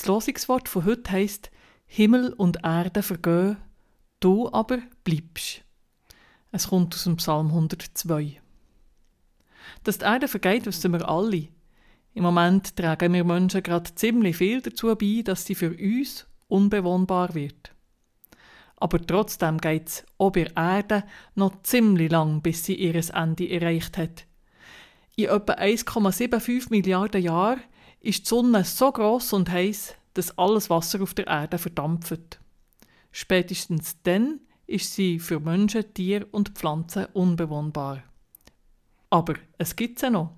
Das Losungswort von heute heisst Himmel und Erde vergehen, du aber bleibst. Es kommt aus dem Psalm 102. Dass die Erde vergeht, wissen wir alle. Im Moment tragen wir Menschen gerade ziemlich viel dazu bei, dass sie für uns unbewohnbar wird. Aber trotzdem geht es auch bei Erde noch ziemlich lang, bis sie ihr Ende erreicht hat. In etwa 1,75 Milliarden Jahren ist die Sonne so groß und heiß, dass alles Wasser auf der Erde verdampft. Spätestens dann ist sie für Menschen, Tiere und Pflanzen unbewohnbar. Aber es gibt sie noch.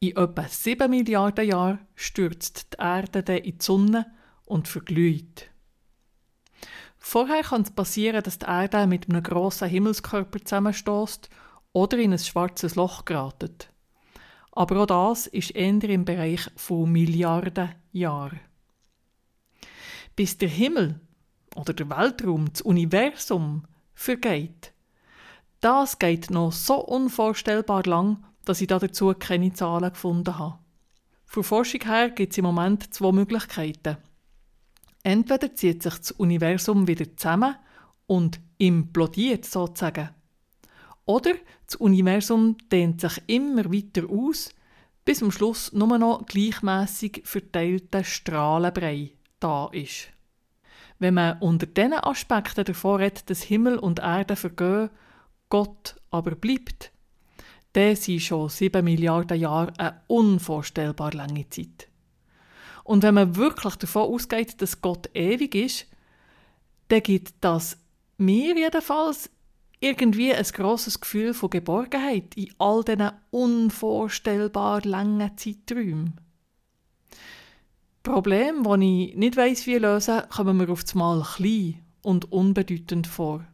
In etwa 7 Milliarden Jahren stürzt die Erde dann in die Sonne und verglüht. Vorher kann es passieren, dass die Erde mit einem grossen Himmelskörper zusammenstößt oder in ein schwarzes Loch geratet. Aber auch das ist eher im Bereich von Milliarden Jahren. Bis der Himmel oder der Weltraum, das Universum, vergeht. Das geht noch so unvorstellbar lang, dass ich dazu keine Zahlen gefunden habe. Von Forschung her gibt es im Moment zwei Möglichkeiten. Entweder zieht sich das Universum wieder zusammen und implodiert sozusagen. Oder das Universum dehnt sich immer weiter aus, bis am Schluss nur noch gleichmäßig verteilter Strahlenbrei da ist. Wenn man unter diesen Aspekten davor redet, dass Himmel und Erde vergehen, Gott aber bleibt, dann sind schon sieben Milliarden Jahre eine unvorstellbar lange Zeit. Und wenn man wirklich davon ausgeht, dass Gott ewig ist, dann gibt das mir jedenfalls irgendwie ein grosses Gefühl von Geborgenheit in all diesen unvorstellbar langen Zeiträumen. Probleme, die ich nicht weiss, wie lösen, kommen mir auf Mal klein und unbedeutend vor.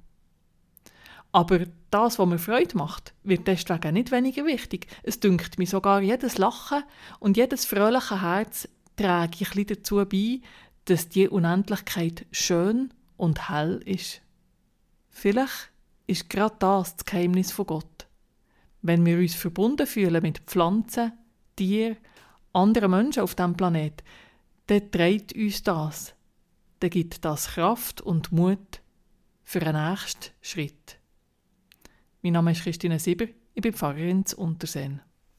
Aber das, was mir Freude macht, wird deswegen nicht weniger wichtig. Es dünkt mir sogar jedes Lachen und jedes fröhliche Herz trägt ein bisschen dazu bei, dass die Unendlichkeit schön und hell ist. Vielleicht ist gerade das das Geheimnis von Gott. Wenn wir uns verbunden fühlen mit Pflanzen, Tieren, anderen Menschen auf diesem Planet, dann trägt uns das. Dann gibt das Kraft und Mut für einen nächsten Schritt. Mein Name ist Christine Sieber, ich bin Pfarrerin zu Unterseen.